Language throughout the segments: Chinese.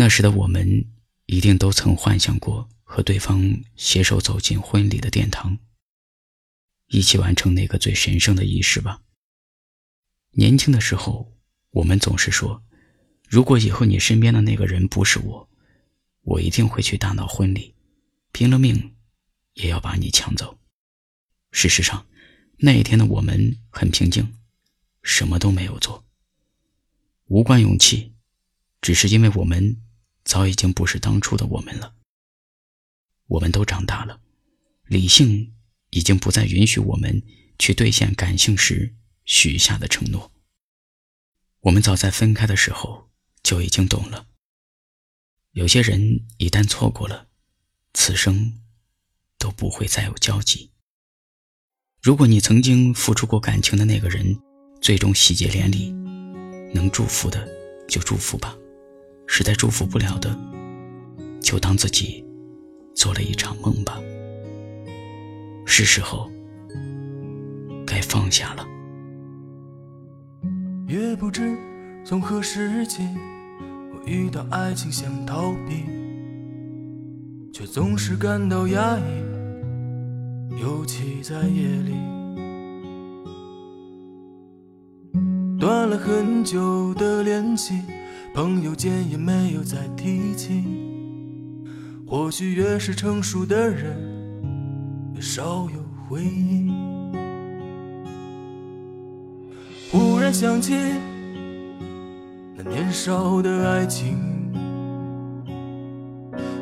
那时的我们一定都曾幻想过和对方携手走进婚礼的殿堂，一起完成那个最神圣的仪式吧。年轻的时候，我们总是说，如果以后你身边的那个人不是我，我一定会去大闹婚礼，拼了命也要把你抢走。事实上，那一天的我们很平静，什么都没有做，无关勇气，只是因为我们。早已经不是当初的我们了。我们都长大了，理性已经不再允许我们去兑现感性时许下的承诺。我们早在分开的时候就已经懂了，有些人一旦错过了，此生都不会再有交集。如果你曾经付出过感情的那个人，最终喜结连理，能祝福的就祝福吧。实在祝福不了的，就当自己做了一场梦吧。是时候该放下了。也不知从何时起，我遇到爱情想逃避，却总是感到压抑，尤其在夜里。断了很久的联系。朋友间也没有再提起，或许越是成熟的人，越少有回忆。忽然想起那年少的爱情，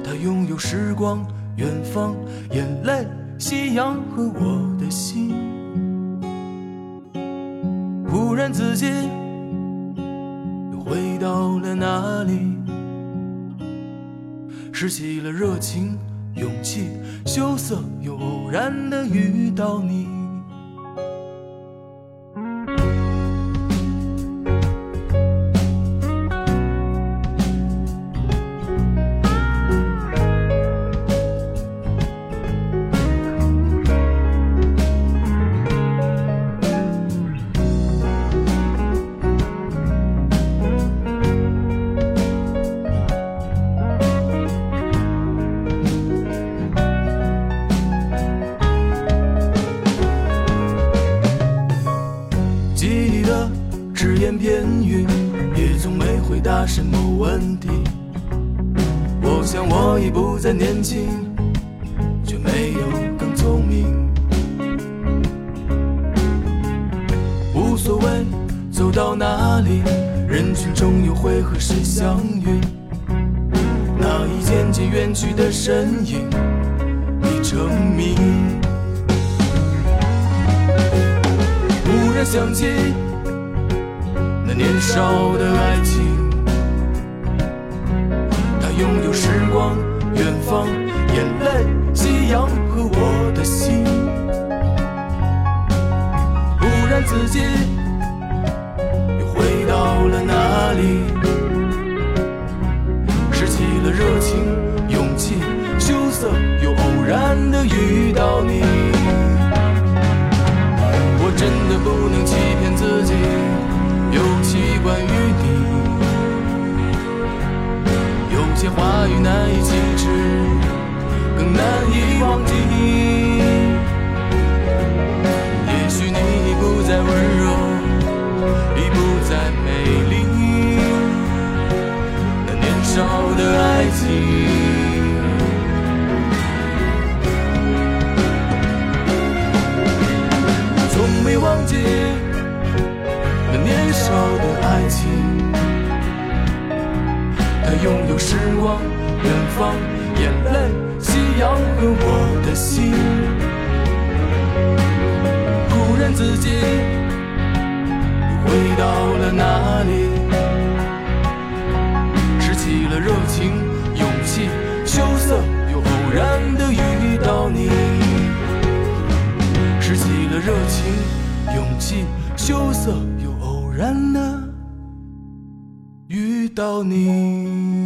它拥有时光、远方、眼泪、夕阳和我的心。忽然自己。回到了哪里？拾起了热情、勇气，羞涩又偶然的遇到你。什么问题。我想我已不再年轻，却没有更聪明。无所谓走到哪里，人群中又会和谁相遇？那一渐渐远去的身影已成谜。忽然想起那。年少的爱情，自己又回到了哪里？拾起了热情、勇气，羞涩又偶然的遇到你。我真的不能欺骗自己。尤其关于你，有些话语难以启齿，更难以忘记。爱情，它拥有时光、远方、眼泪、夕阳和我的心。忽然自己回到了哪里？拾起了热情、勇气，羞涩又偶然的遇到你。拾起了热情、勇气，羞涩又偶。然的到你。